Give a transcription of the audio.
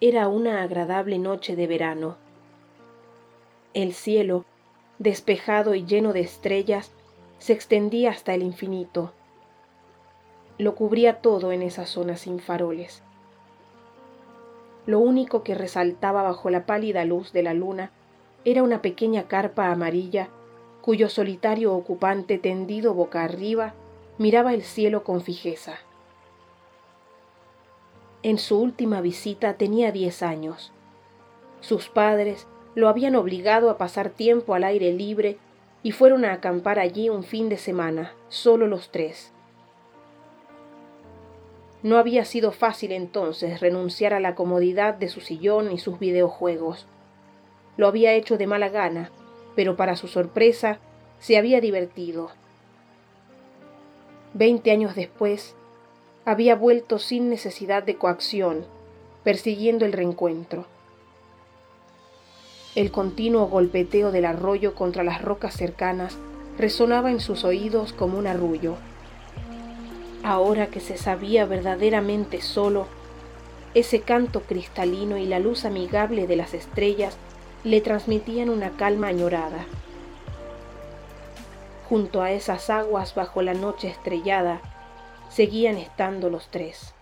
Era una agradable noche de verano. El cielo, despejado y lleno de estrellas, se extendía hasta el infinito. Lo cubría todo en esa zona sin faroles. Lo único que resaltaba bajo la pálida luz de la luna era una pequeña carpa amarilla cuyo solitario ocupante tendido boca arriba miraba el cielo con fijeza. En su última visita tenía diez años. Sus padres lo habían obligado a pasar tiempo al aire libre y fueron a acampar allí un fin de semana, solo los tres. No había sido fácil entonces renunciar a la comodidad de su sillón y sus videojuegos. Lo había hecho de mala gana, pero para su sorpresa se había divertido. Veinte años después, había vuelto sin necesidad de coacción, persiguiendo el reencuentro. El continuo golpeteo del arroyo contra las rocas cercanas resonaba en sus oídos como un arrullo. Ahora que se sabía verdaderamente solo, ese canto cristalino y la luz amigable de las estrellas le transmitían una calma añorada. Junto a esas aguas bajo la noche estrellada, seguían estando los tres.